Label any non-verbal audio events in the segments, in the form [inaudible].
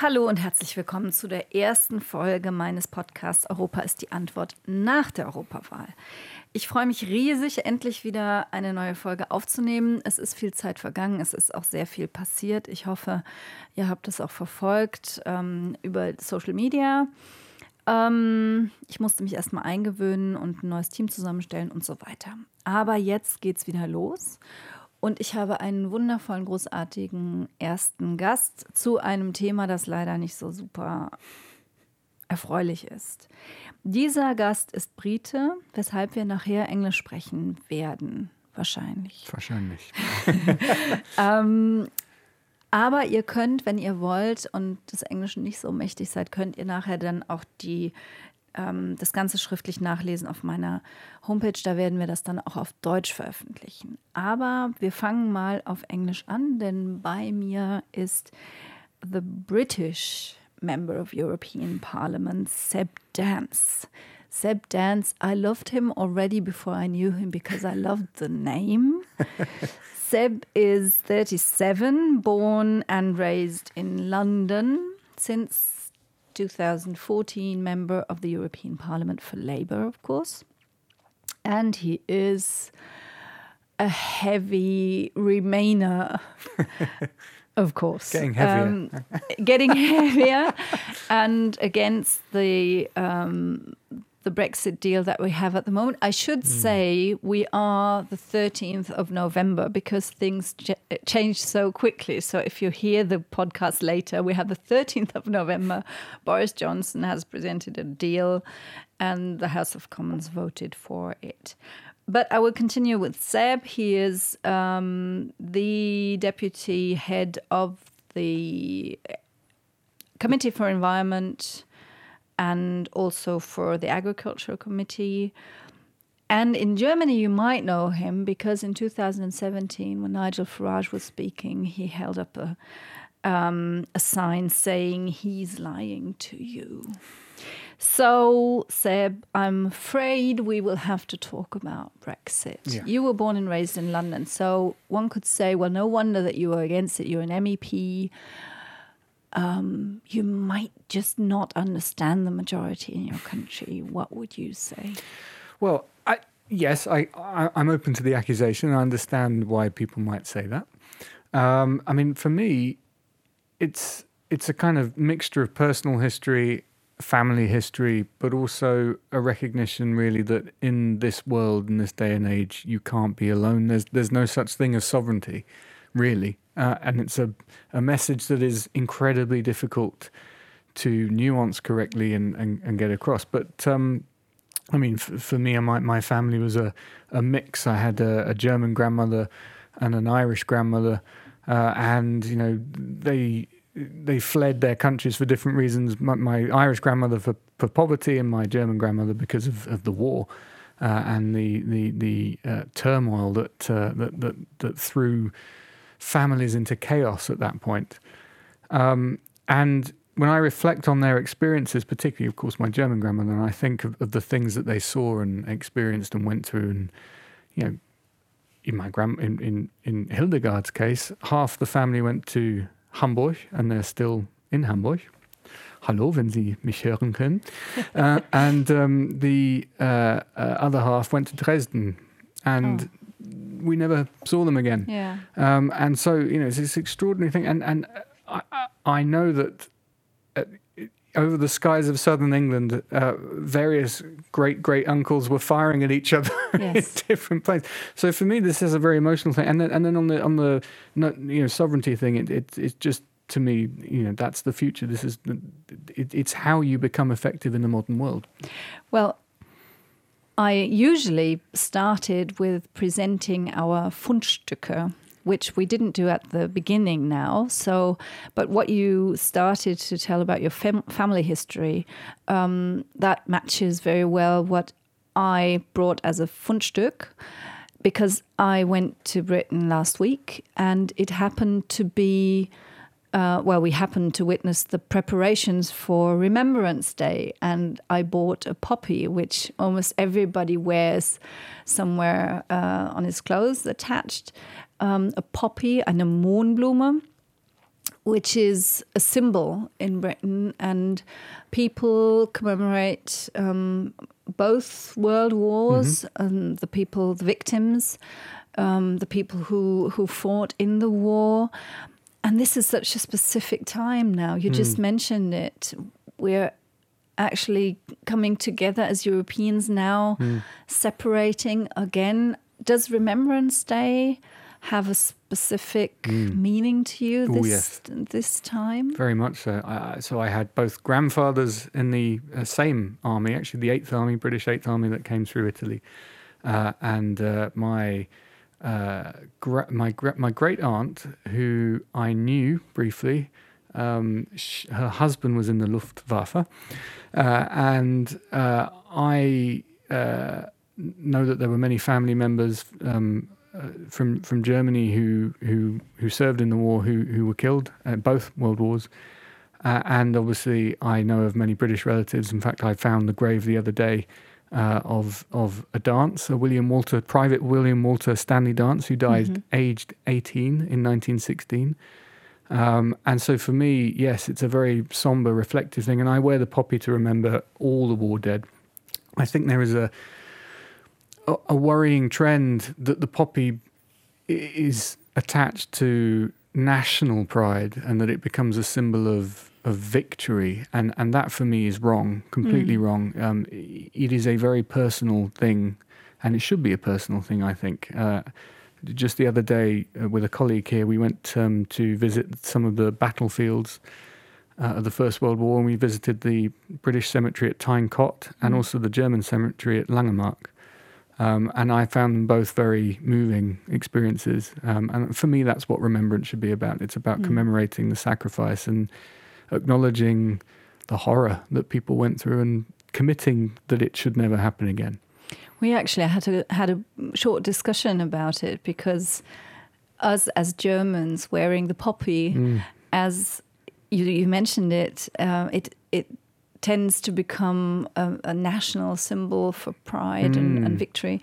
Hallo und herzlich willkommen zu der ersten Folge meines Podcasts Europa ist die Antwort nach der Europawahl. Ich freue mich riesig, endlich wieder eine neue Folge aufzunehmen. Es ist viel Zeit vergangen, es ist auch sehr viel passiert. Ich hoffe, ihr habt es auch verfolgt ähm, über Social Media. Ähm, ich musste mich erstmal eingewöhnen und ein neues Team zusammenstellen und so weiter. Aber jetzt geht es wieder los. Und ich habe einen wundervollen, großartigen ersten Gast zu einem Thema, das leider nicht so super erfreulich ist. Dieser Gast ist Brite, weshalb wir nachher Englisch sprechen werden. Wahrscheinlich. Wahrscheinlich. [laughs] ähm, aber ihr könnt, wenn ihr wollt und des Englischen nicht so mächtig seid, könnt ihr nachher dann auch die ähm, das Ganze schriftlich nachlesen auf meiner Homepage. Da werden wir das dann auch auf Deutsch veröffentlichen. Aber wir fangen mal auf Englisch an, denn bei mir ist the British Member of European Parliament, Seb Dance. Seb Dance, I loved him already before I knew him because I loved the name. [laughs] Seb is 37, born and raised in London since 2014 member of the European Parliament for Labour, of course. And he is a heavy Remainer, [laughs] of course. Getting heavier. Um, getting heavier [laughs] and against the um, the Brexit deal that we have at the moment. I should mm. say we are the 13th of November because things ch change so quickly. So if you hear the podcast later, we have the 13th of November. Boris Johnson has presented a deal and the House of Commons voted for it. But I will continue with Seb. He is um, the deputy head of the Committee for Environment and also for the Agricultural Committee. And in Germany, you might know him because in 2017, when Nigel Farage was speaking, he held up a, um, a sign saying, He's lying to you. So, Seb, I'm afraid we will have to talk about Brexit. Yeah. You were born and raised in London, so one could say, well, no wonder that you were against it. You're an MEP um, you might just not understand the majority in your country. What would you say? Well, I, yes, I, I, am open to the accusation. I understand why people might say that. Um, I mean, for me, it's it's a kind of mixture of personal history, family history, but also a recognition, really, that in this world, in this day and age, you can't be alone. There's there's no such thing as sovereignty, really. Uh, and it's a, a message that is incredibly difficult to nuance correctly and, and, and get across. But um, I mean, f- for me, my, my family was a, a mix. I had a, a German grandmother and an Irish grandmother, uh, and you know they they fled their countries for different reasons. My, my Irish grandmother for, for poverty, and my German grandmother because of, of the war. Uh, and the the the uh, turmoil that, uh, that that that threw families into chaos at that point. Um, and when I reflect on their experiences, particularly, of course, my German grandmother, and I think of, of, the things that they saw and experienced and went through, and you know, in my grand in, in in Hildegard's case, half the family went to Hamburg, and they're still in Hamburg. Hallo, wenn Sie mich hören können. [laughs] uh, and um, the uh, uh, other half went to Dresden, and oh we never saw them again. Yeah. Um, and so you know it's this extraordinary thing, and and I, I know that. Uh, over the skies of southern England, uh, various great great uncles were firing at each other [laughs] yes. in different places. So for me, this is a very emotional thing. And then, and then on the on the you know sovereignty thing, it, it it's just to me, you know, that's the future. This is it, it's how you become effective in the modern world. Well, I usually started with presenting our Fundstücke, which we didn't do at the beginning now. So, but what you started to tell about your fam family history, um, that matches very well what I brought as a Fundstück because I went to Britain last week and it happened to be uh, well, we happened to witness the preparations for Remembrance Day, and I bought a poppy, which almost everybody wears somewhere uh, on his clothes attached. Um, a poppy, eine Mohnblume, which is a symbol in Britain, and people commemorate um, both world wars Mm-hmm. and the people, the victims, um, the people who who fought in the war. And this is such a specific time now. You just Mm. mentioned it. We're actually coming together as Europeans now, Mm. separating again. Does Remembrance Day have a specific meaning to you Mm. Oh, this yes. this time? Very much so. I, I- so I had both grandfathers in the uh, same army, actually the Eighth Army, British Eighth Army that came through Italy, uh, and uh, my uh, gra- my gra- my great aunt, who I knew briefly. Um, her husband was in the Luftwaffe, uh, and uh, I uh, know that there were many family members um, uh, from from Germany who who who served in the war who who were killed at both world wars, uh, and obviously I know of many British relatives. In fact, I found the grave the other day uh, of of a dance, a William Walter Private William Walter Stanley Dance, who died Mhm. aged 18 in 1916. Um, and so for me, yes, it's a very somber, reflective thing. And I wear the poppy to remember all the war dead. I think there is a a, a worrying trend that the poppy is attached to national pride and that it becomes a symbol of of victory and and that for me is wrong completely Mm. wrong um, it is a very personal thing and it should be a personal thing i think uh, just the other day uh, with a colleague here we went um, to visit some of the battlefields uh, of the First World War, and we visited the British cemetery at Tyne Cot and Mm. also the German cemetery at Langemark. Um, and I found them both very moving experiences. Um, and for me, that's what remembrance should be about. It's about Mm. commemorating the sacrifice and acknowledging the horror that people went through and committing that it should never happen again. We actually had a had a short discussion about it because us as Germans wearing the poppy, Mm. as you, you mentioned it, uh, it it tends to become a, a national symbol for pride and, and Mm. victory.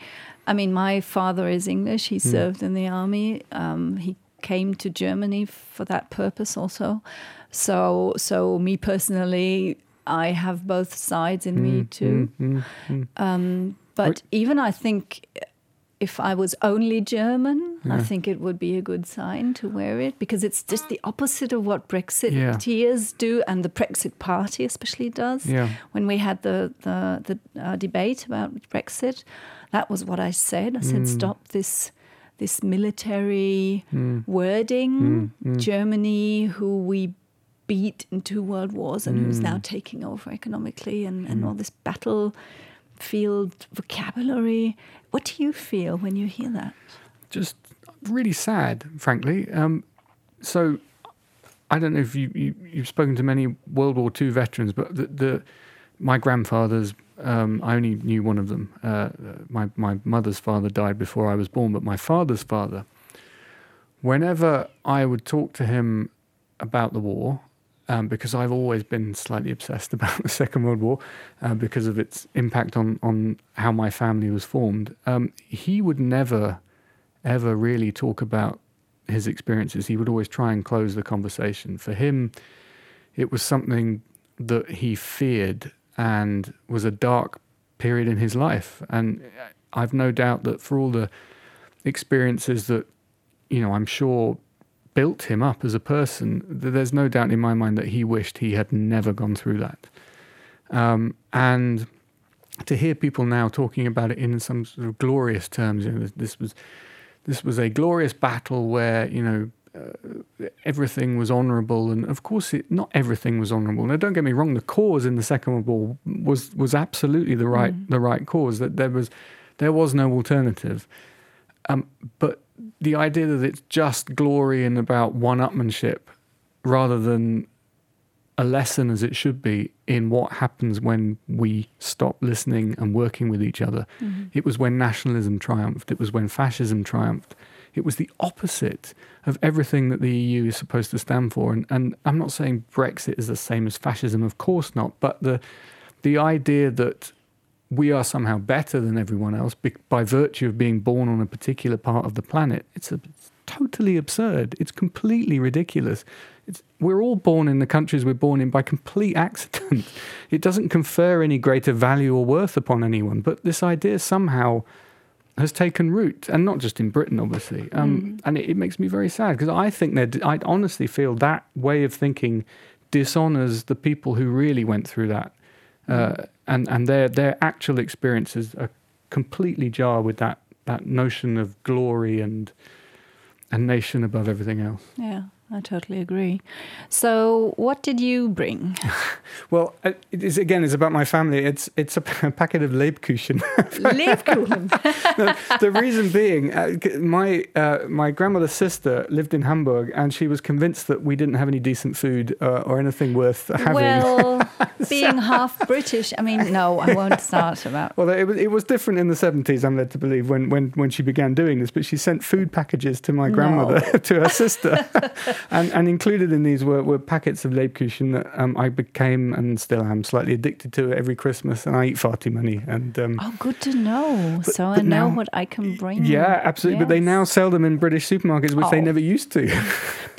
I mean, my father is English. He served in the army. Um, he came to Germany for that purpose also. So, so me personally, I have both sides in me Mm, too. mm, mm, mm. Um, but even I think if I was only German, I think it would be a good sign to wear it because it's just the opposite of what Yeah. Brexiteers do and the Brexit Party especially does. Yeah. When we had the the, the uh, debate about Brexit, that was what I said. I said, Mm. stop this this military Mm. wording. Mm. Germany, who we beat in two world wars and who's now Mm. taking over economically and, and Mm. all this battlefield vocabulary. What do you feel when you hear that? just really sad, frankly. Um, so I don't know if you, you you've spoken to many World War II veterans, but the, the my grandfathers. Um, I only knew one of them. Uh, my my mother's father died before I was born, but my father's father. Whenever I would talk to him about the war, um, because I've always been slightly obsessed [laughs] about the Second World War uh, because of its impact on on how my family was formed. Um, he would never ever really talk about his experiences. He would always try and close the conversation. For him, it was something that he feared and was a dark period in his life. And I've no doubt that for all the experiences that, you know, I'm sure built him up as a person, there's no doubt in my mind that he wished he had never gone through that. Um, and to hear people now talking about it in some sort of glorious terms, you know, this, this was this was a glorious battle where you know uh, everything was honourable, and of course, it, not everything was honourable. Now, don't get me wrong; the cause in the Second World War was was absolutely the right Mm. the right cause. That there was there was no alternative. Um, but the idea that it's just glory and about one-upmanship, rather than a lesson as it should be in what happens when we stop listening and working with each other. It was when nationalism triumphed. It was when fascism triumphed. It was the opposite of everything that the EU is supposed to stand for. And, and I'm not saying Brexit is the same as fascism, of course not. But the the idea that we are somehow better than everyone else by virtue of being born on a particular part of the planet, it's a totally absurd. It's completely ridiculous. It's, we're all born in the countries we're born in by complete accident. [laughs] it doesn't confer any greater value or worth upon anyone. But this idea somehow has taken root, and not just in Britain, obviously. Um, mm. And it, it, makes me very sad because I think that I honestly feel that way of thinking dishonors the people who really went through that, uh, mm. and and their their actual experiences are completely jar with that that notion of glory and a nation above everything else. Yeah. I totally agree. So, what did you bring? [laughs] well, uh, it is again. It's about my family. It's it's a, [laughs] packet of Lebkuchen. Lebkuchen. [laughs] the, the, reason being, uh, my uh, my grandmother's sister lived in Hamburg, and she was convinced that we didn't have any decent food uh, or anything worth having. Well, [laughs] being half British, I mean, no, I won't [laughs] start about. Well, it was it was different in the seventies. I'm led to believe when when when she began doing this, but she sent food packages to my grandmother no. [laughs] to her sister and, and included in these were, were packets of Lebkuchen that um, I became and still am slightly addicted to every Christmas, and I eat far too many. And um, oh, good to know. But, so I know now, what I can bring. Yeah, absolutely. Yes. But they now sell them in British supermarkets, which oh. they never used to.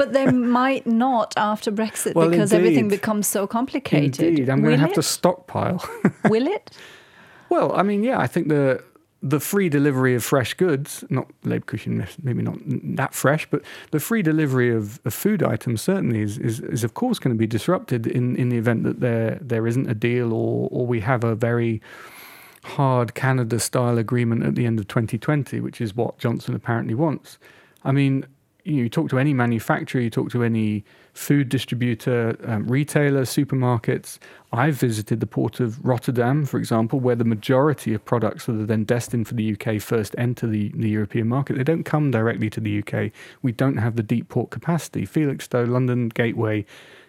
But they [laughs] might not after Brexit well, because indeed. everything becomes so complicated. Indeed, I'm going to have to stockpile. [laughs] Will it? Well, I mean, yeah, I think the the free delivery of fresh goods, not Lebkuchen, maybe not that fresh, but the free delivery of, of food items certainly is, is, is, of course going to be disrupted in, in the event that there there isn't a deal or, or we have a very hard Canada style agreement at the end of 2020, which is what Johnson apparently wants. I mean, you talk to any manufacturer, you talk to any food distributor, um, retailer, supermarkets. I've visited the port of Rotterdam, for example, where the majority of products that are then destined for the UK first enter the, the European market. They don't come directly to the UK. We don't have the deep port capacity. Felixstowe, London Gateway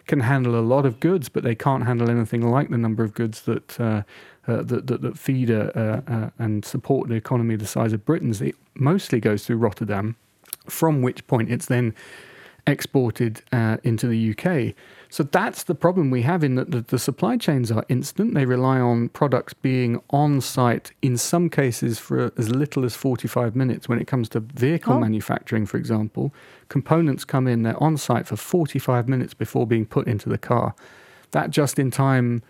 can handle a lot of goods, but they can't handle anything like the number of goods that. Uh, uh, that, that, that, feed uh, uh, and support the economy the size of Britain's. It mostly goes through Rotterdam from which point it's then exported uh, into the UK. So that's the problem we have in that the, the, supply chains are instant. They rely on products being on site in some cases for as little as 45 minutes. When it comes to vehicle oh. manufacturing, for example, components come in, they're on site for 45 minutes before being put into the car. That just in time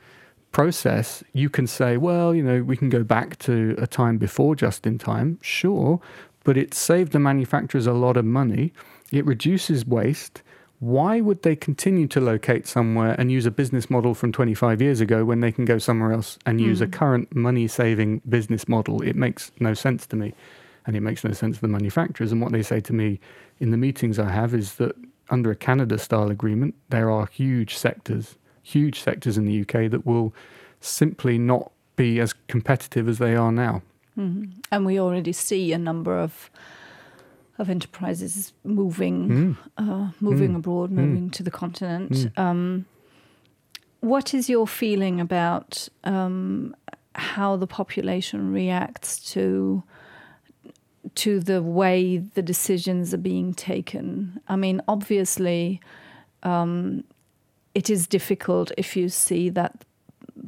process, you can say, well, you know, we can go back to a time before just in time, sure, but it saved the manufacturers a lot of money. It reduces waste. Why would they continue to locate somewhere and use a business model from 25 years ago when they can go somewhere else and mm. use a hmm. current money saving business model? It makes no sense to me. And it makes no sense to the manufacturers. And what they say to me in the meetings I have is that under a Canada style agreement, there are huge sectors, huge sectors in the UK that will simply not be as competitive as they are now. Mm-hmm. And we already see a number of of enterprises moving mm. uh, moving mm. abroad, mm. moving to the continent. Mm. Um, what is your feeling about um, how the population reacts to to the way the decisions are being taken? I mean, obviously, um, it is difficult if you see that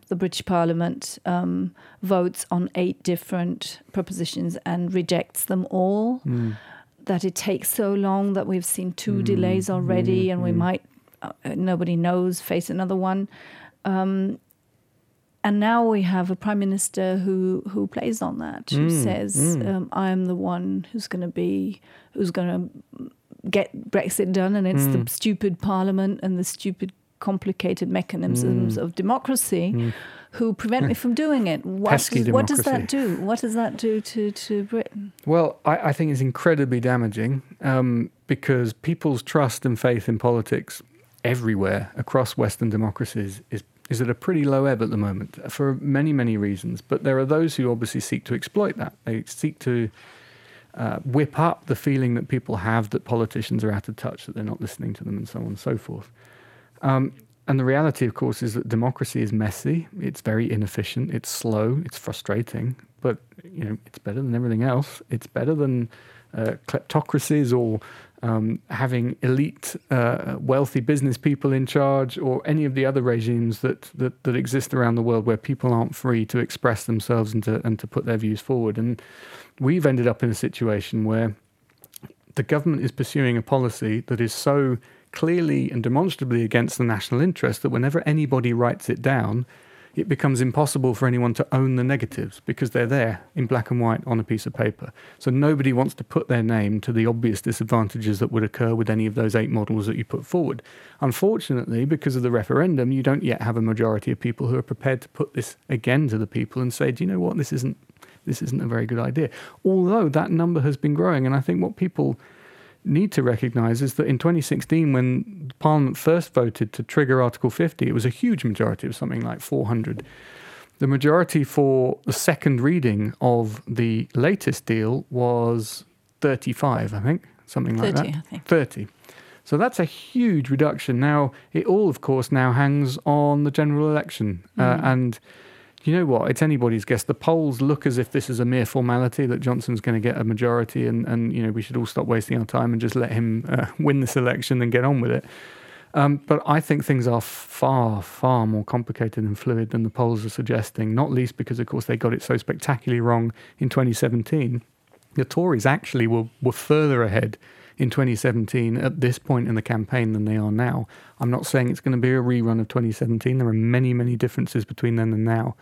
the British Parliament um, votes on eight different propositions and rejects them all. Mm. That it takes so long that we've seen two mm. delays already, mm. and we hmm. might, uh, nobody knows, face another one. Um, and now we have a prime minister who who plays on that, who hmm. says, hmm. um, "I am the one who's going to be, who's going to get Brexit done, and it's the stupid parliament and the stupid complicated mechanisms mm. of democracy mm. who prevent me from doing it. What, does, what does that do? What does that do to, to Britain? Well, I, I think it's incredibly damaging um, because people's trust and faith in politics everywhere across Western democracies is is at a pretty low ebb at the moment for many, many reasons. But there are those who obviously seek to exploit that. They seek to uh, whip up the feeling that people have that politicians are out of touch, that they're not listening to them, and so on and so forth. Um, and the reality, of course, is that democracy is messy. It's very inefficient. It's slow. It's frustrating. But you know, it's better than everything else. It's better than uh, kleptocracies or um, having elite, uh, wealthy business people in charge, or any of the other regimes that, that, that exist around the world where people aren't free to express themselves and to and to put their views forward. And we've ended up in a situation where the government is pursuing a policy that is so clearly and demonstrably against the national interest that whenever anybody writes it down, it becomes impossible for anyone to own the negatives because they're there in black and white on a piece of paper. So nobody wants to put their name to the obvious disadvantages that would occur with any of those eight models that you put forward. Unfortunately, because of the referendum, you don't yet have a majority of people who are prepared to put this again to the people and say, do you know what, this isn't this isn't a very good idea. Although that number has been growing, and I think what people need to recognise is that in 2016, when Parliament first voted to trigger Article 50, it was a huge majority of something like 400. The majority for the second reading of the latest deal was 35, I think, something like 30, that. I think. 30. So that's a huge reduction. Now, it all, of course, now hangs on the general election. Uh, and you know what? It's anybody's guess. The polls look as if this is a mere formality that Johnson's going to get a majority, and, and you know we should all stop wasting our time and just let him uh, [laughs] win this election and get on with it. Um, but I think things are far, far more complicated and fluid than the polls are suggesting. Not least because, of course, they got it so spectacularly wrong in 2017. The Tories actually were, were further ahead in 2017 at this point in the campaign than they are now. I'm not saying it's going to be a rerun of 2017. There are many, many differences between then and now.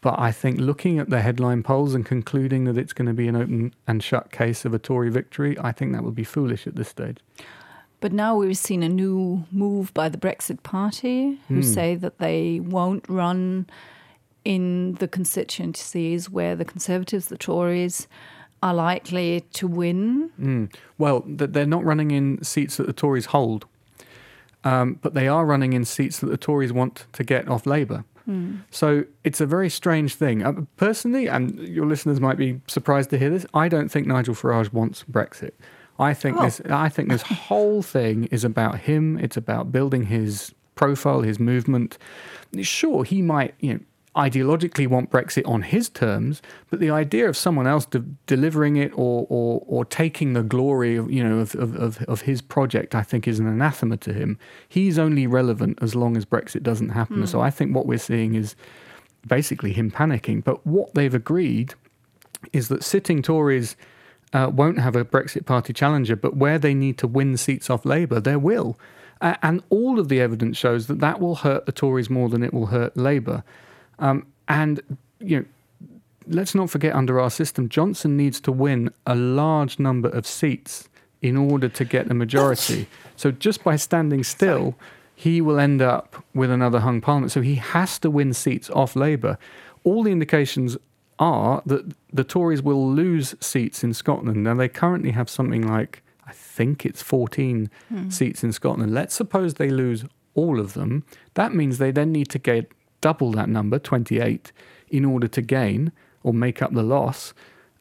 But I think looking at the headline polls and concluding that it's going to be an open and shut case of a Tory victory, I think that would be foolish at this stage. But now we've seen a new move by the Brexit Party who hmm. say that they won't run in the constituencies where the Conservatives, the Tories, are likely to win. Mm. Well, they're not running in seats that the Tories hold, um, but they are running in seats that the Tories want to get off Labour. So it's a very strange thing. Uh, personally, and your listeners might be surprised to hear this, I don't think Nigel Farage wants Brexit. I think Oh. this. I think this whole thing is about him. It's about building his profile, his movement. Sure, he might, you know, ideologically want Brexit on his terms, but the idea of someone else de- delivering it or, or or taking the glory of you know of, of, of, of his project, I think, is an anathema to him. He's only relevant as long as Brexit doesn't happen. So I think what we're seeing is basically him panicking. But what they've agreed is that sitting Tories uh, won't have a Brexit Party challenger, but where they need to win seats off Labour, there will. Uh, and all of the evidence shows that that will hurt the Tories more than it will hurt Labour. Um, and, you know, let's not forget under our system, Johnson needs to win a large number of seats in order to get a majority. [laughs] so just by standing still, he will end up with another hung parliament. So he has to win seats off Labour. All the indications are that the Tories will lose seats in Scotland. Now, they currently have something like, I think it's 14 seats in Scotland. Let's suppose they lose all of them. That means they then need to get double that number, 28, in order to gain or make up the loss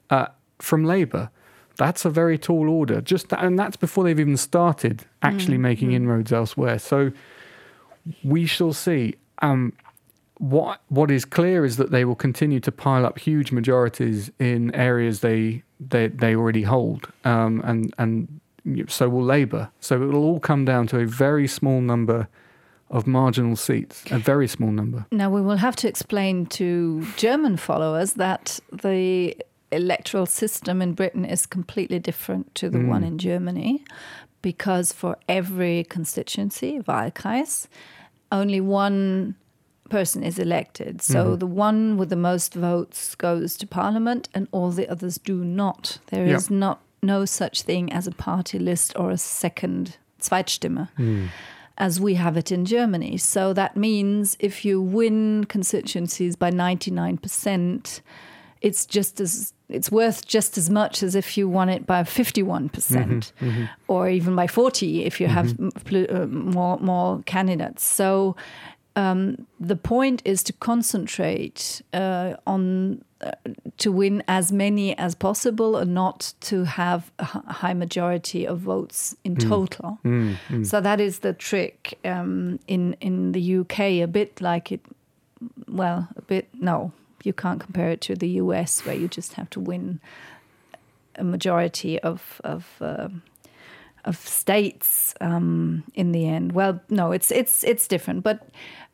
uh, from Labour. That's a very tall order. Just that, and that's before they've even started actually making inroads elsewhere. So we shall see. Um, what what is clear is that they will continue to pile up huge majorities in areas they they, they already hold, um, and and so will Labour. So it will all come down to a very small number of marginal seats, a very small number. Now, we will have to explain to German followers that the electoral system in Britain is completely different to the one mm. in Germany because for every constituency, Wahlkreis, only one person is elected. So mm-hmm. the one with the most votes goes to parliament and all the others do not. There is not no such thing as a party list or a second Zweitstimme mm. As we have it in Germany. So that means if you win constituencies by 99%, it's just as it's worth just as much as if you won it by 51% mm-hmm, mm-hmm. or even by 40 if you have mm-hmm. m- pl- uh, more more candidates. So um, the point is to concentrate uh, on uh, to win as many as possible and not to have a high majority of votes in total. So that is the trick um, in in the UK. A bit like it, well, a bit no, you can't compare it to the US where you just have to win a majority of of. um of states um, in the end. Well, no, it's it's it's different, but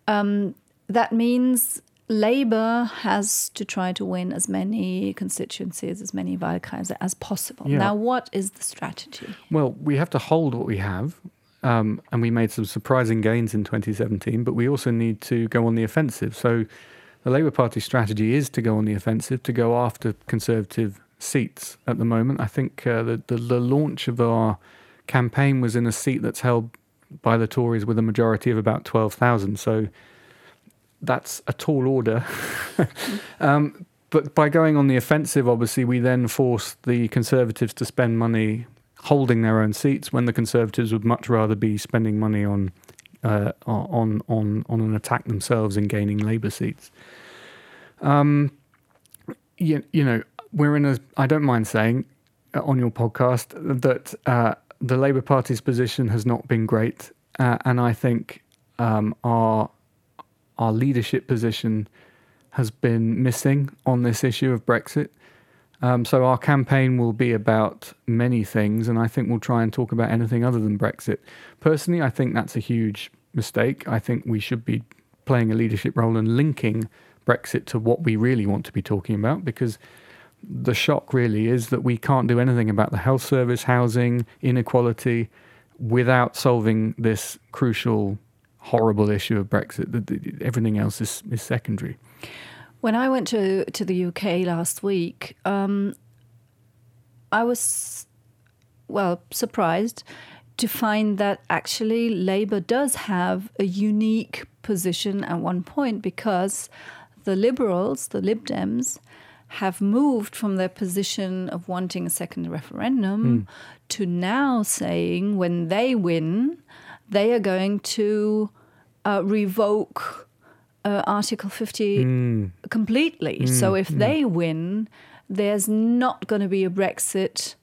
um, that means Labour has to try to win as many constituencies, as many Wahlkreise as possible. Yeah. Now, what is the strategy? Well, we have to hold what we have, um, and we made some surprising gains in 2017, but we also need to go on the offensive. So the Labour Party strategy is to go on the offensive, to go after Conservative seats at the moment. I think uh, the, the, the launch of our campaign was in a seat that's held by the Tories with a majority of about 12,000. So that's a tall order. [laughs] um, but by going on the offensive, obviously, we then force the Conservatives to spend money holding their own seats when the Conservatives would much rather be spending money on uh, on on on an attack themselves and gaining Labour seats. Um, you, you know, we're in a. I don't mind saying uh, on your podcast that uh, the Labour Party's position has not been great, uh, and I think um, our our leadership position has been missing on this issue of Brexit. Um, so our campaign will be about many things, and I think we'll try and talk about anything other than Brexit. Personally, I think that's a huge mistake. I think we should be playing a leadership role and linking Brexit to what we really want to be talking about, because the shock really is that we can't do anything about the health service, housing, inequality, without solving this crucial horrible issue of Brexit. Everything else is, is secondary. When I went to to the UK last week, um, I was well surprised to find that actually Labour does have a unique position at one point because the Liberals, the Lib Dems, have moved from their position of wanting a second referendum mm. to now saying when they win, they are going to uh, revoke uh, Article 50 mm. completely. Mm. So if mm. they win, there's not going to be a Brexit,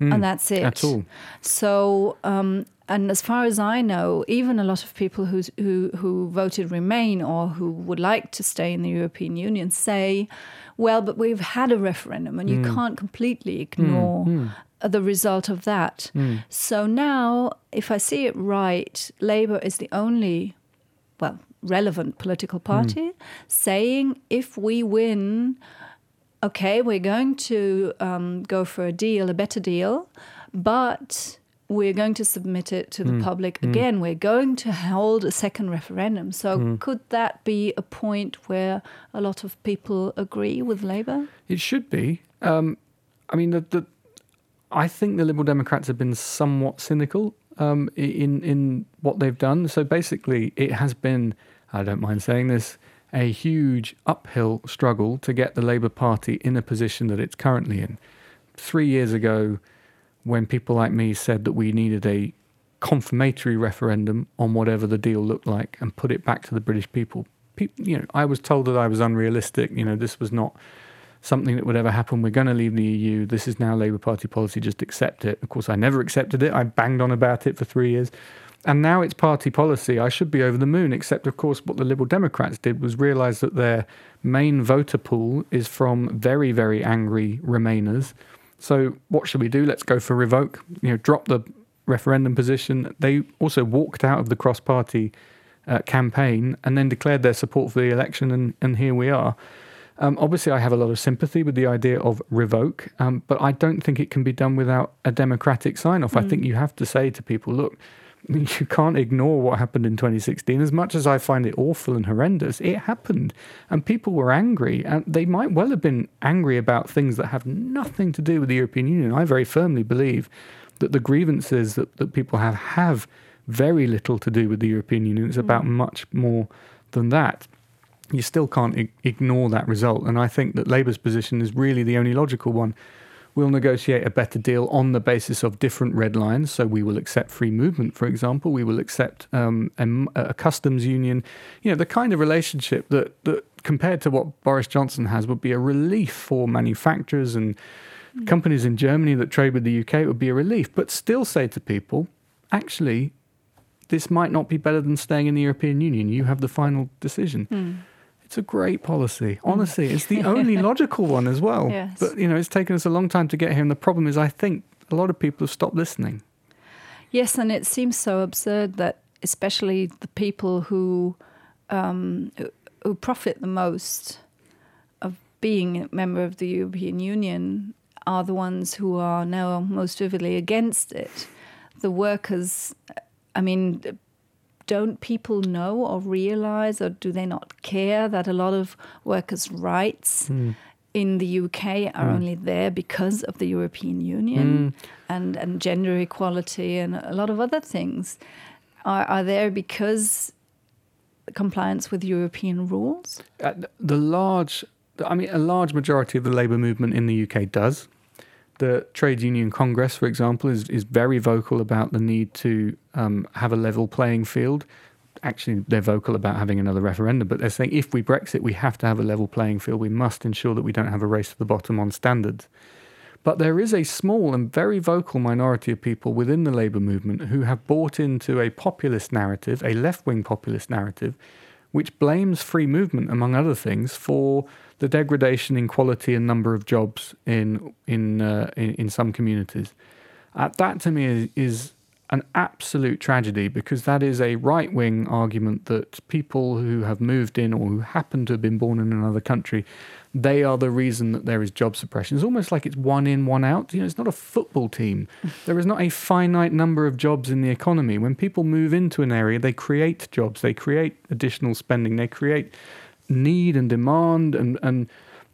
and that's it. At all. So, um, and as far as I know, even a lot of people who who who voted Remain or who would like to stay in the European Union say, "Well, but we've had a referendum, and you can't completely ignore." the result of that. Mm. So now, if I see it right, Labour is the only, well, relevant political party mm. saying if we win, okay, we're going to um, go for a deal, a better deal, but we're going to submit it to the mm. public again. We're going to hold a second referendum. So, could that be a point where a lot of people agree with Labour? It should be. Um, I mean, the, the I think the Liberal Democrats have been somewhat cynical um, in in what they've done. So basically, it has been, I don't mind saying this, a huge uphill struggle to get the Labour Party in a position that it's currently in. Three years ago, when people like me said that we needed a confirmatory referendum on whatever the deal looked like and put it back to the British people, people you know, I was told that I was unrealistic. You know, this was not something that would ever happen. We're going to leave the EU. This is now Labour Party policy. Just accept it. Of course, I never accepted it. I banged on about it for three years. And now it's party policy. I should be over the moon, except, of course, what the Liberal Democrats did was realise that their main voter pool is from very, very angry Remainers. So, what should we do? Let's go for revoke, you know, drop the referendum position. They also walked out of the cross party uh, campaign and then declared their support for the election, and, and here we are. Um, obviously, I have a lot of sympathy with the idea of revoke, um, but I don't think it can be done without a democratic sign off. Mm. I think you have to say to people, look, [laughs] you can't ignore what happened in 2016. As much as I find it awful and horrendous, it happened. And people were angry. And they might well have been angry about things that have nothing to do with the European Union. I very firmly believe that the grievances that, that people have have very little to do with the European Union. It's mm. about much more than that you still can't I- ignore that result. And I think that Labour's position is really the only logical one. We'll negotiate a better deal on the basis of different red lines. So we will accept free movement, for example. We will accept um, a, a, customs union. You know, the kind of relationship that, that, compared to what Boris Johnson has, would be a relief for manufacturers and mm. companies in Germany that trade with the UK. It would be a relief. But still say to people, actually, this might not be better than staying in the European Union. You have the final decision. Mm. It's a great policy. Mm. Honestly, it's the [laughs] only logical one as well. Yes. But you know, it's taken us a long time to get here, and the problem is, I think a lot of people have stopped listening. Yes, and it seems so absurd that especially the people who um, who profit the most of being a member of the European Union are the ones who are now most vividly against it. The workers, I mean, don't people know or realize, or do they not care that a lot of workers' rights Mm. in the UK are Mm. only there because of the European Union Mm. and, and gender equality and a lot of other things are, are there because compliance with European rules? Uh, the large, I mean, a large majority of the labour movement in the UK does. The Trade Union Congress, for example, is, is very vocal about the need to um, have a level playing field. Actually, they're vocal about having another referendum, but they're saying if we Brexit, we have to have a level playing field. We must ensure that we don't have a race to the bottom on standards. But there is a small and very vocal minority of people within the labour movement who have bought into a populist narrative, a left wing populist narrative, which blames free movement, among other things, for the degradation in quality and number of jobs in in uh, in, in some communities. Uh, that to me is, is an absolute tragedy because that is a right wing argument that people who have moved in or who happen to have been born in another country, they are the reason that there is job suppression. It's almost like it's one in, one out. You know, it's not a football team. [laughs] There is not a finite number of jobs in the economy. When people move into an area, they create jobs, they create additional spending, they create need and demand and and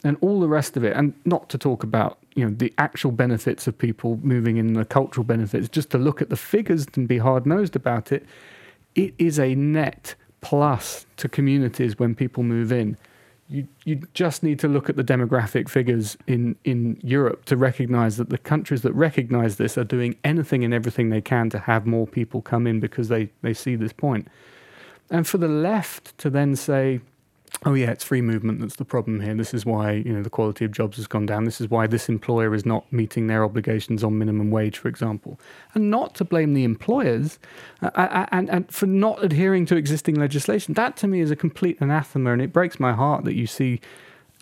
and all the rest of it and not to talk about you know the actual benefits of people moving in the cultural benefits just to look at the figures and be hard-nosed about it it is a net plus to communities when people move in you you just need to look at the demographic figures in in Europe to recognize that the countries that recognize this are doing anything and everything they can to have more people come in because they they see this point. And for the left to then say oh yeah, it's free movement that's the problem here. This is why you know the quality of jobs has gone down. This is why this employer is not meeting their obligations on minimum wage, for example, and not to blame the employers uh, and, and for not adhering to existing legislation. That to me is a complete anathema, and it breaks my heart that you see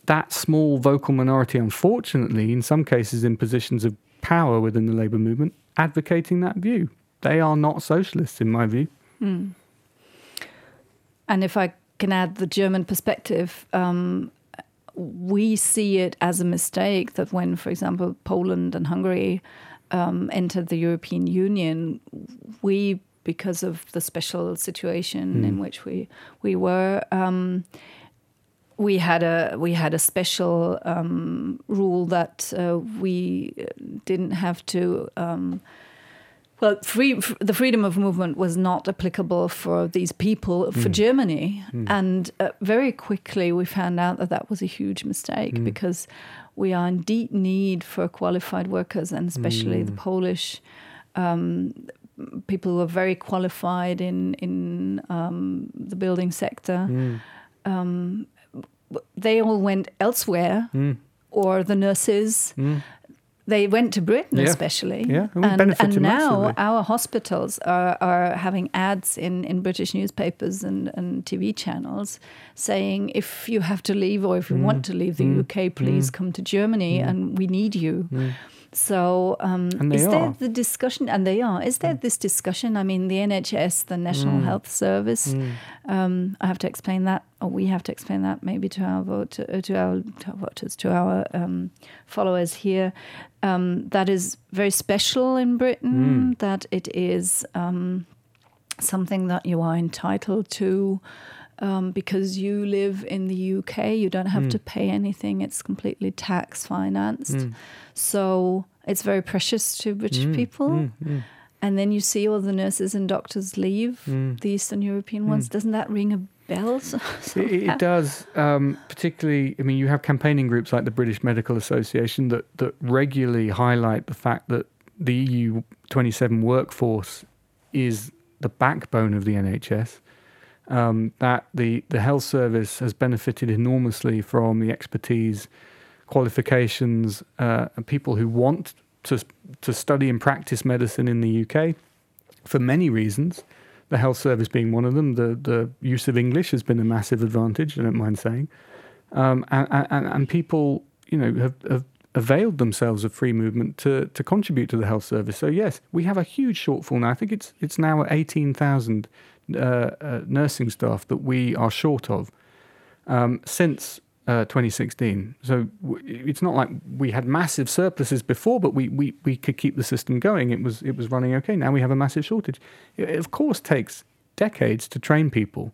that small vocal minority, unfortunately, in some cases in positions of power within the labour movement, advocating that view. They are not socialists, in my view. Hmm. And if I can add the German perspective, um, we see it as a mistake that when, for example, Poland and Hungary um, entered the European Union, we, because of the special situation Mm. in which we we were. Um, we had a we had a special um, rule that uh, we didn't have to um, well, free, the freedom of movement was not applicable for these people for Mm. Germany, Mm. and uh, very quickly we found out that that was a huge mistake Mm. because we are in deep need for qualified workers, and especially the Mm. Polish um, people who are very qualified in in um, the building sector. Mm. Um, they all went elsewhere, Mm. or the nurses. They went to Britain, Yeah. especially. Yeah, and we and, and now our hospitals are, are having ads in, in British newspapers and, and TV channels saying if you have to leave or if you Mm, want to leave the mm, UK, please mm, come to Germany mm. and we need you. Mm. So, um, is there the discussion? And they are. Is there this discussion? I mean, the NHS, the National Mm. Health Service. Mm. Um, I have to explain that, or we have to explain that maybe to our vote, uh, to our, to our voters, to our um, followers here. Um, that is very special in Britain. Mm. That it is um, something that you are entitled to. Um, because you live in the UK, you don't have Mm. to pay anything. It's completely tax financed. Mm. So it's very precious to British Mm. people. Mm. Mm. And then you see all the nurses and doctors leave, the Eastern European ones. Doesn't that ring a bell? [laughs] It, it, it does, um, particularly. I mean, you have campaigning groups like the British Medical Association that that regularly highlight the fact that the EU 27 workforce is the backbone of the NHS. Um, that the the health service has benefited enormously from the expertise, qualifications, uh, and people who want to to study and practice medicine in the UK for many reasons the health service being one of them. The the use of English has been a massive advantage. I don't mind saying, um, and, and and people you know have, have availed themselves of free movement to to contribute to the health service. So yes, we have a huge shortfall now. I think it's it's now at eighteen thousand uh, uh, nursing staff that we are short of. um, since uh, 2016. So w- it's not like we had massive surpluses before, but we, we, we could keep the system going. It was it was running okay. Now we have a massive shortage. It, it of course takes decades to train people.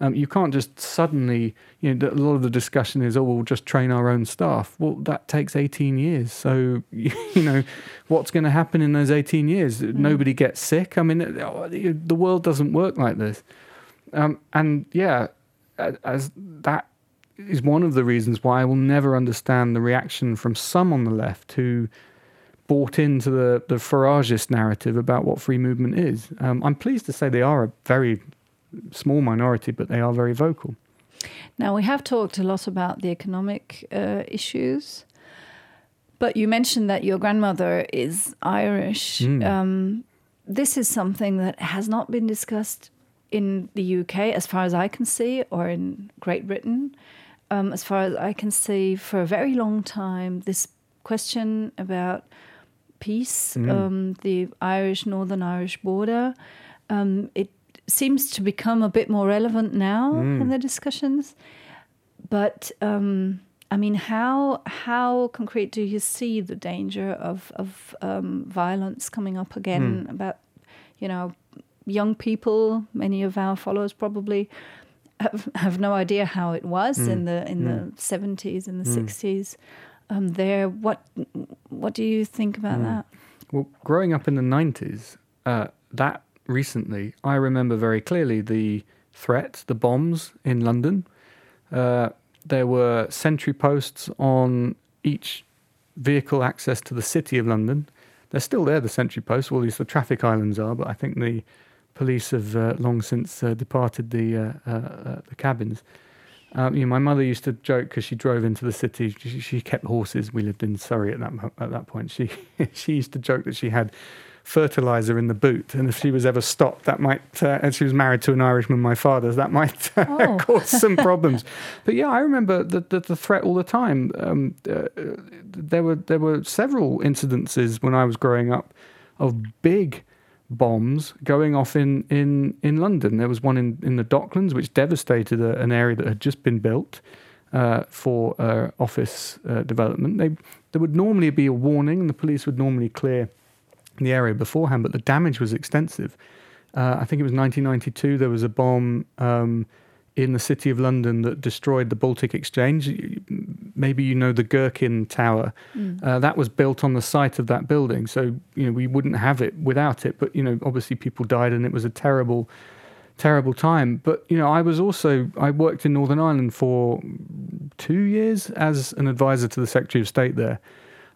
Um, you can't just suddenly, you know, a lot of the discussion is, oh, we'll just train our own staff. Well, that takes 18 years. So, [laughs] you know, what's going to happen in those 18 years? Mm. Nobody gets sick. I mean, the world doesn't work like this. Um, and yeah, as that is one of the reasons why I will never understand the reaction from some on the left who bought into the, the Farageist narrative about what free movement is. Um, I'm pleased to say they are a very small minority, but they are very vocal. Now, we have talked a lot about the economic uh, issues, but you mentioned that your grandmother is Irish. Mm. Um, this is something that has not been discussed in the UK, as far as I can see, or in Great Britain. Um, as far as I can see, for a very long time, this question about peace, mm. um, the Irish Northern Irish border, um, it seems to become a bit more relevant now mm. in the discussions. But um, I mean, how how concrete do you see the danger of of um, violence coming up again? Mm. About you know, young people, many of our followers probably have, have no idea how it was mm. in the in the mm. seventies and the mm. sixties. Um, there, what what do you think about mm. that? Well, growing up in the nineties, uh, that recently, I remember very clearly the threats, the bombs in London. Uh, there were sentry posts on each vehicle access to the city of London. They're still there, the sentry posts, well, least the traffic islands are, but I think the police have uh, long since uh, departed the, uh, uh, uh, the cabins. Um, you know, my mother used to joke because she drove into the city. She, she, kept horses. We lived in Surrey at that at that point. She [laughs] she used to joke that she had fertilizer in the boot, and if she was ever stopped, that might, uh, and she was married to an Irishman, my father's, that might uh, [laughs] oh. cause some [laughs] problems. but yeah, I remember the, the, the threat all the time. Um, uh, there were there were several incidences when I was growing up of big bombs going off in, in, in London. There was one in, in the Docklands, which devastated a, an area that had just been built uh, for uh, office uh, development. They, there would normally be a warning, and the police would normally clear the area beforehand, but the damage was extensive. Uh, I think it was 1992. There was a bomb um, in the city of London that destroyed the Baltic Exchange. Maybe you know the Gherkin Tower. Mm. Uh, that was built on the site of that building, so you know we wouldn't have it without it. But you know, obviously people died, and it was a terrible, terrible time. But you know, I was also I worked in Northern Ireland for two years as an advisor to the Secretary of State there.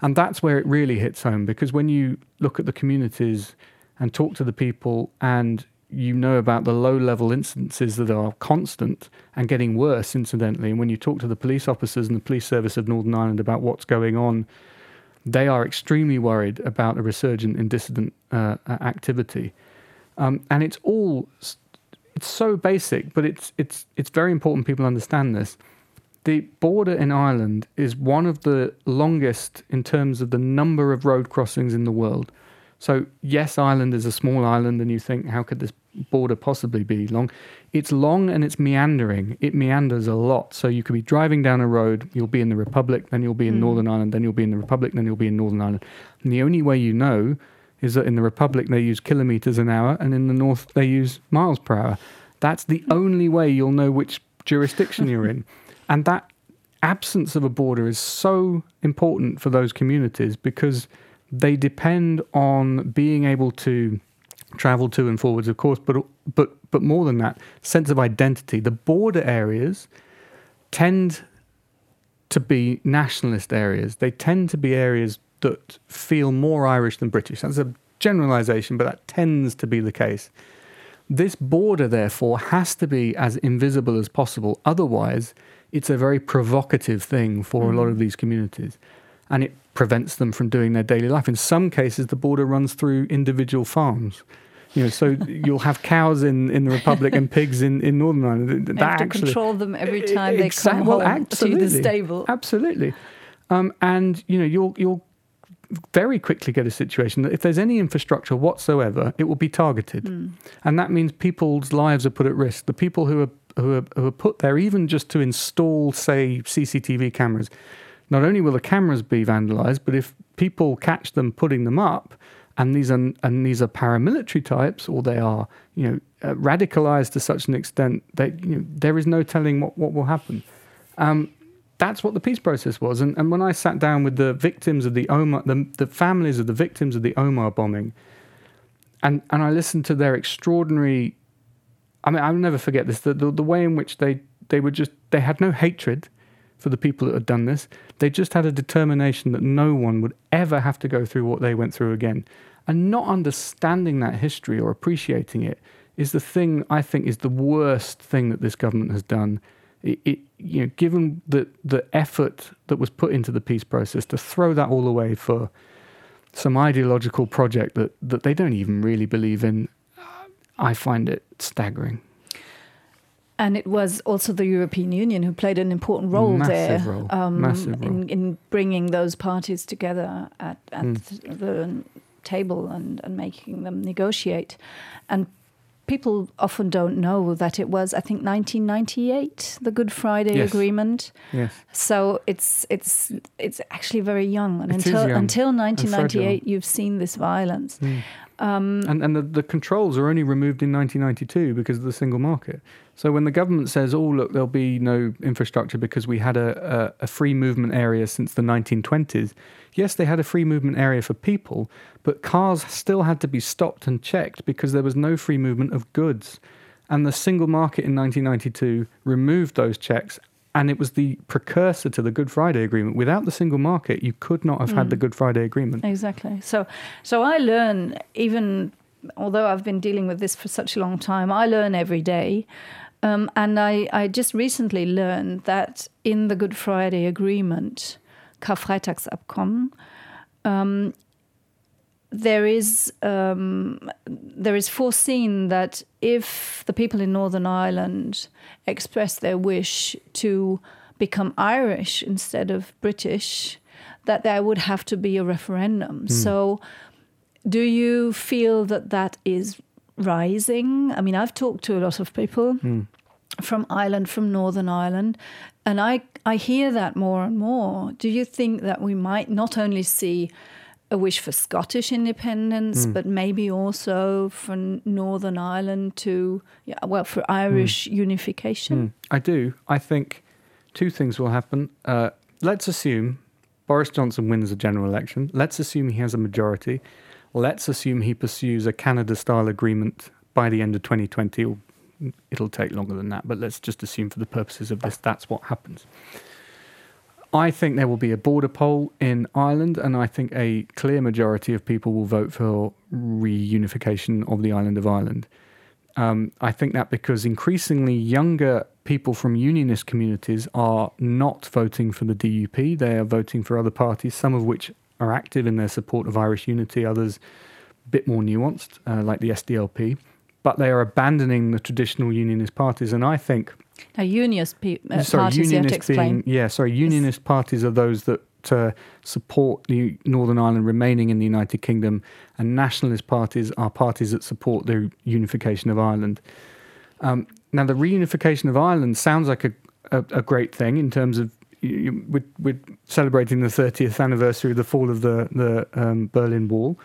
And that's where it really hits home because when you look at the communities and talk to the people and you know about the low level incidences that are constant and getting worse, incidentally, and when you talk to the police officers and the police service of Northern Ireland about what's going on, they are extremely worried about a resurgence in dissident uh, activity. Um, and it's all it's so basic, but it's it's it's very important people understand this. The border in Ireland is one of the longest in terms of the number of road crossings in the world. So, yes, Ireland is a small island, and you think, how could this border possibly be long? It's long and it's meandering. It meanders a lot. So, you could be driving down a road, you'll be in the Republic, then you'll be in mm. Northern Ireland, then you'll be in the Republic, then you'll be in Northern Ireland. And the only way you know is that in the Republic they use kilometers an hour, and in the North they use miles per hour. That's the only way you'll know which jurisdiction you're in. [laughs] And that absence of a border is so important for those communities because they depend on being able to travel to and forwards, of course, but but but more than that, sense of identity. The border areas tend to be nationalist areas. They tend to be areas that feel more Irish than British. That's a generalization, but that tends to be the case. This border, therefore, has to be as invisible as possible. Otherwise, it's a very provocative thing for mm. a lot of mm. these communities. And it prevents them from doing their daily life. In some cases, the border runs through individual farms. You know, so [laughs] you'll have cows in, in the Republic and pigs in, in Northern Ireland. That have to actually, control them every time they come well, home to the stable. Absolutely. Um, and, you know, you'll, you'll very quickly get a situation that if there's any infrastructure whatsoever, it will be targeted. Mm. And that means people's lives are put at risk. The people who are who are, who are put there even just to install, say, CCTV cameras. Not only will the cameras be vandalized, but if people catch them putting them up, and these are and these are paramilitary types, or they are you know uh, radicalized to such an extent that you know, there is no telling what, what will happen. Um, that's what the peace process was. And, and when I sat down with the victims of the Omagh, the, the families of the victims of the Omagh bombing, and, and I listened to their extraordinary, I mean, I'll never forget this, the, the, the way in which they, they were just, they had no hatred for the people that had done this. They just had a determination that no one would ever have to go through what they went through again. And not understanding that history or appreciating it is the thing I think is the worst thing that this government has done it, it, you know, given the the effort that was put into the peace process, to throw that all away for some ideological project that, that they don't even really believe in, I find it staggering. And it was also the European Union who played an important role Massive there role. um, Massive role. In, in bringing those parties together at, at Mm. the table and, and making them negotiate. And people often don't know that it was, I think, 1998, the Good Friday Yes. Agreement. Yes. So it's it's it's actually very young, and It until young until 1998, you've seen this violence. Um, And, and the, the controls are only removed in 1992 because of the single market. So when the government says, oh, look, there'll be no infrastructure because we had a, a, a free movement area since the 1920s, yes, they had a free movement area for people, but cars still had to be stopped and checked because there was no free movement of goods. And the single market in 1992 removed those checks. And it was the precursor to the Good Friday Agreement. Without the single market, you could not have had the mm. Good Friday Agreement. Exactly. So, so I learn even although I've been dealing with this for such a long time, I learn every day. Um, and I, I just recently learned that in the Good Friday Agreement, Karfreitagsabkommen, um, there is um, there is foreseen that if the people in Northern Ireland express their wish to become Irish instead of British, that there would have to be a referendum. So, do you feel that that is rising? I mean, I've talked to a lot of people hmm. from Ireland, from Northern Ireland, and I I hear that more and more. Do you think that we might not only see a wish for Scottish independence, hmm. but maybe also for Northern Ireland to, yeah, well, for hmm. Irish unification? I do. I think two things will happen. Uh, let's assume Boris Johnson wins the general election. Let's assume he has a majority. Let's assume he pursues a Canada style agreement by the end of 2020. Or it'll take longer than that, but let's just assume for the purposes of this, that's what happens. I think there will be a border poll in Ireland, and I think a clear majority of people will vote for reunification of the island of Ireland. Um, I think that because increasingly younger people from unionist communities are not voting for the DUP, they are voting for other parties, some of which are active in their support of Irish unity, others a bit more nuanced, uh, like the SDLP. But they are abandoning the traditional unionist parties, and I think Now, unionist pe- uh, sorry, parties, you have to unionist explain. being yeah, sorry, unionist parties are those that uh, support the Northern Ireland remaining in the United Kingdom, and nationalist parties are parties that support the unification of Ireland. Um, now, the reunification of Ireland sounds like a, a, a great thing in terms of you, we're, we're celebrating the 30th anniversary of the fall of the the um, Berlin Wall,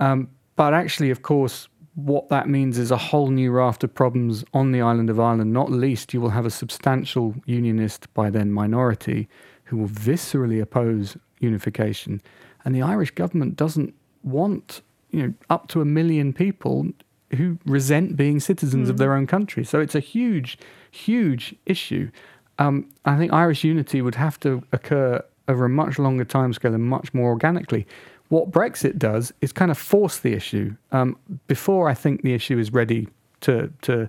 um, but actually, of course, what that means is a whole new raft of problems on the island of Ireland. Not least, you will have a substantial unionist, by then minority, who will viscerally oppose unification. And the Irish government doesn't want, you know, up to a million people who resent being citizens of their own country. So it's a huge, huge issue. Um, I think Irish unity would have to occur over a much longer timescale and much more organically. What Brexit does is kind of force the issue um, before I think the issue is ready to to,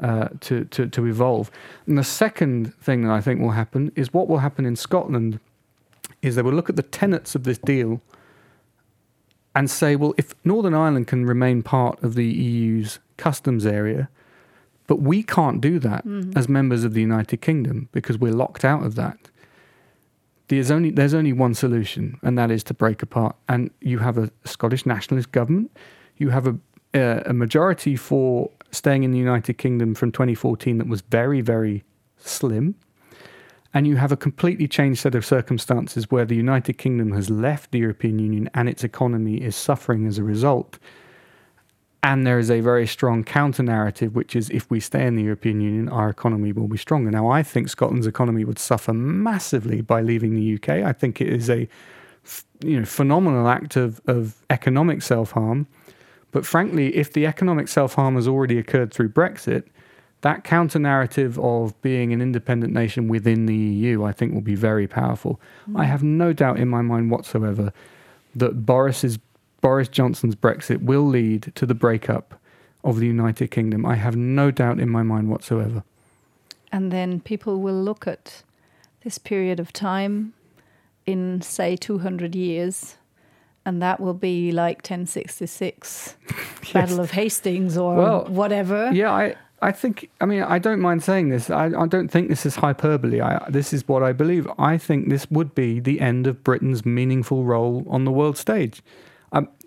uh, to to to evolve. And the second thing that I think will happen is what will happen in Scotland is they will look at the tenets of this deal and say, well, if Northern Ireland can remain part of the EU's customs area, but we can't do that mm-hmm. as members of the United Kingdom because we're locked out of that. There's only there's only one solution, and that is to break apart. And you have a Scottish nationalist government, you have a a, a majority for staying in the United Kingdom from 2014 that was very, very slim. And you have a completely changed set of circumstances where the United Kingdom has left the European Union and its economy is suffering as a result. And there is a very strong counter narrative, which is if we stay in the European Union, our economy will be stronger. Now, I think Scotland's economy would suffer massively by leaving the UK. I think it is a you know phenomenal act of, of economic self harm. But frankly, if the economic self harm has already occurred through Brexit, that counter narrative of being an independent nation within the EU, I think, will be very powerful. Mm. I have no doubt in my mind whatsoever that Boris's Boris Johnson's Brexit will lead to the breakup of the United Kingdom. I have no doubt in my mind whatsoever. And then people will look at this period of time in, say, 200 years, and that will be like 1066, [laughs] yes. Battle of Hastings or well, whatever. Yeah, I, I think, I mean, I don't mind saying this. I, I don't think this is hyperbole. I, this is what I believe. I think this would be the end of Britain's meaningful role on the world stage.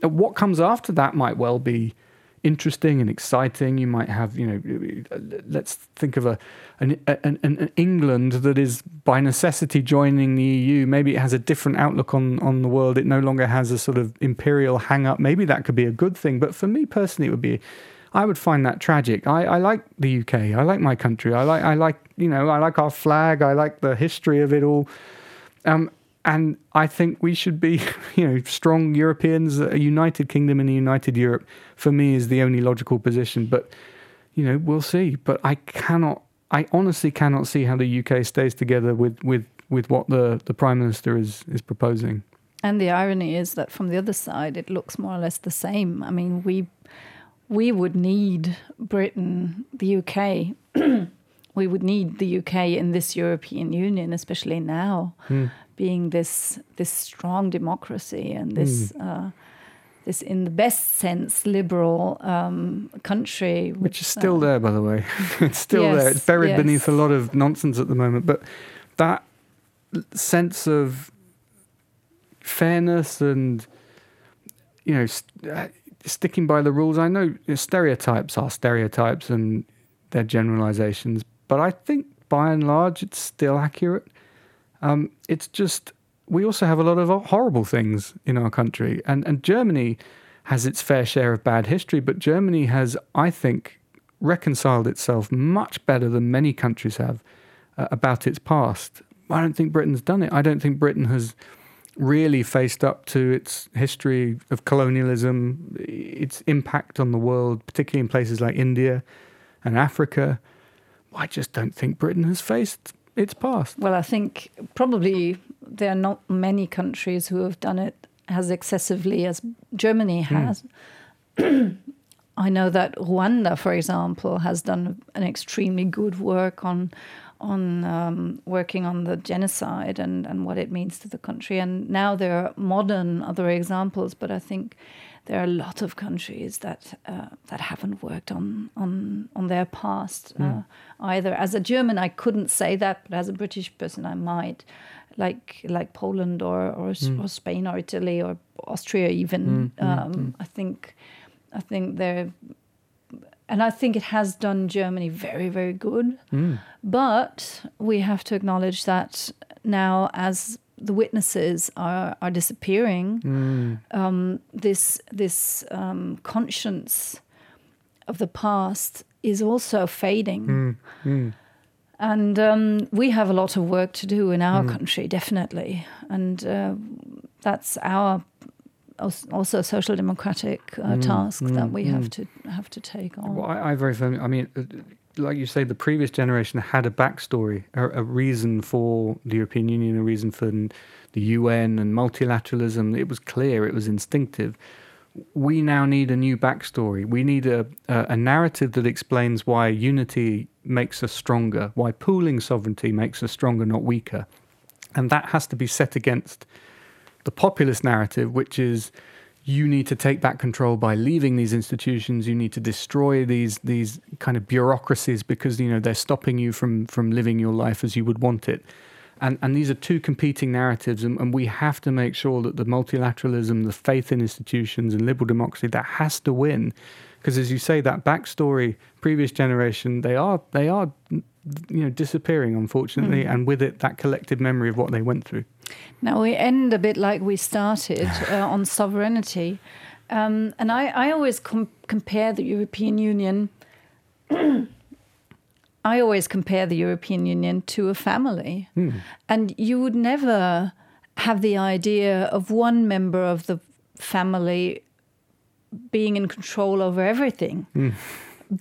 What comes after that might well be interesting and exciting. You might have, you know, let's think of a an, an, an, England that is by necessity joining the EU. Maybe it has a different outlook on on the world. It no longer has a sort of imperial hang up. Maybe that could be a good thing. But for me personally, it would be. I would find that tragic. I, I like the UK. I like my country. I like I like you know I like our flag. I like the history of it all. Um, and I think we should be, [laughs] you know, strong Europeans. A united kingdom and a united Europe, for me, is the only logical position. But, you know, we'll see. But I cannot, I honestly cannot see how the UK stays together with, with, with what the, the Prime Minister is, is proposing. And the irony is that from the other side, it looks more or less the same. I mean, we we would need Britain, the UK, [clears throat] we would need the UK in this European Union, especially now, mm being this this strong democracy and this mm. uh, this in the best sense liberal um, country, which is still uh, there, by the way. [laughs] it's still yes, there. It's buried yes. beneath a lot of nonsense at the moment, but that sense of fairness and you know st- uh, sticking by the rules. I know stereotypes are stereotypes and they're generalizations, but I think by and large it's still accurate. Um, it's just we also have a lot of horrible things in our country, and and Germany has its fair share of bad history, but Germany has, I think, reconciled itself much better than many countries have uh, about its past. I don't think Britain's done it. I don't think Britain has really faced up to its history of colonialism, its impact on the world, particularly in places like India and Africa. I just don't think Britain has faced its past? Well, I think probably there are not many countries who have done it as excessively as Germany hmm. has. Mm. [clears throat] I know that Rwanda, for example, has done an extremely good work on on um, working on the genocide and, and what it means to the country. And now there are modern other examples, but I think there are a lot of countries that uh, that haven't worked on on on their past mm. uh, either. As a German, I couldn't say that, but as a British person, I might, like like Poland or or, mm. or Spain or Italy or Austria even. Mm, um, I think I think they're. And I think it has done Germany very, very good. But we have to acknowledge that now, as the witnesses are are disappearing. Mm. Um, this this um, conscience of the past is also fading. Mm. Mm. And um, we have a lot of work to do in our mm. country, definitely. And uh, that's our also social democratic uh, mm. task that we have to have to take on. Well, I, I very firmly, I mean, uh, like you say, the previous generation had a backstory, a, a, reason for the European Union, a reason for the UN and multilateralism. It was clear, it was instinctive. We now need a new backstory. We need a, a, a narrative that explains why unity makes us stronger, why pooling sovereignty makes us stronger, not weaker. And that has to be set against the populist narrative, which is you need to take back control by leaving these institutions. You need to destroy these these kind of bureaucracies because you know they're stopping you from from living your life as you would want it. And and these are two competing narratives, and, and we have to make sure that the multilateralism, the faith in institutions, and liberal democracy that has to win. because as you say, that backstory, previous generation, they are they are you know disappearing unfortunately, Mm. and with it that collective memory of what they went through. Now we end a bit like we started [laughs] uh, on sovereignty. Um, and I, I always com- compare the European Union. [clears throat] I always compare the European Union to a family. And you would never have the idea of one member of the family being in control over everything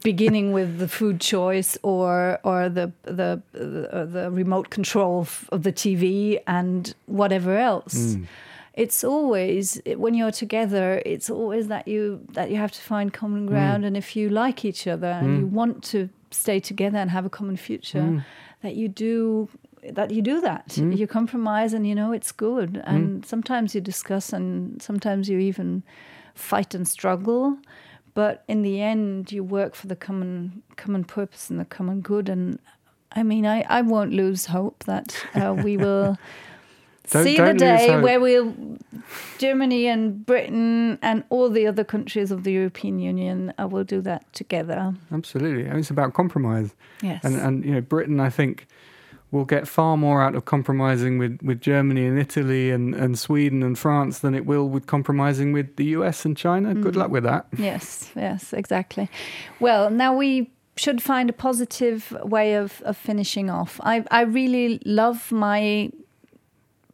beginning with the food choice or or the the the, the remote control of the TV and whatever else. Mm. It's always when you're together. It's always that you that you have to find common mm. ground, and if you like each other and you mm. want to stay together and have a common future, that you do that you do that. You compromise, and you know it's good. And sometimes you discuss, and sometimes you even fight and struggle but in the end you work for the common common purpose and the common good. And i mean i, I won't lose hope that uh, we [laughs] will see the day where we'll germany and britain and all the other countries of the european union uh, will do that together. Absolutely, I mean, it's about compromise. yes. And and you know, Britain, I think, will get far more out of compromising with, with Germany and Italy and, and Sweden and France than it will with compromising with the US and China. Good mm. luck with that. Yes, yes, exactly. Well, now we should find a positive way of, of finishing off. I, I really love my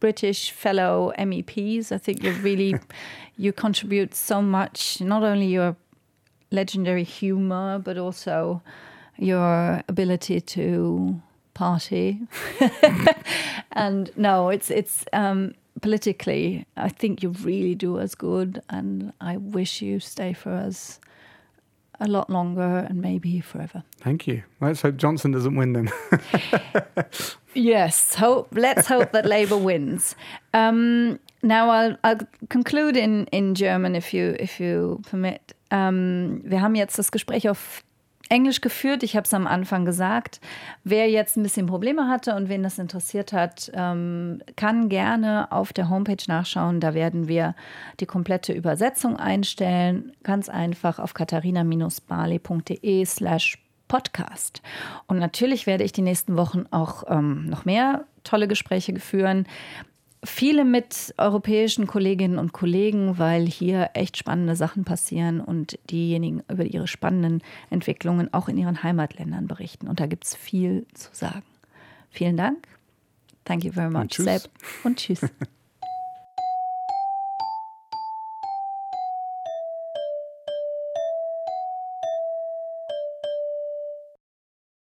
British fellow MEPs. I think you really [laughs] you contribute so much, not only your legendary humor, but also your ability to party. [laughs] and no, it's it's um, politically. I think you really do us good, and I wish you stay for us a lot longer and maybe forever. Thank you. Let's hope Johnson doesn't win then. [laughs] Yes, hope. Let's hope that Labour wins. Um, now I'll, I'll conclude in, in German, if you if you permit. Ähm, wir haben jetzt das Gespräch auf Englisch geführt. Ich habe es am Anfang gesagt. Wer jetzt ein bisschen Probleme hatte und wen das interessiert hat, ähm, kann gerne auf der Homepage nachschauen. Da werden wir die komplette Übersetzung einstellen. Ganz einfach auf katharina-barley.de slash Podcast. Und natürlich werde ich die nächsten Wochen auch ähm, noch mehr tolle Gespräche führen. Viele mit europäischen Kolleginnen und Kollegen, weil hier echt spannende Sachen passieren und diejenigen über ihre spannenden Entwicklungen auch in ihren Heimatländern berichten. Und da gibt es viel zu sagen. Vielen Dank. Thank you very much, tschüss. Seb. Und tschüss. [laughs]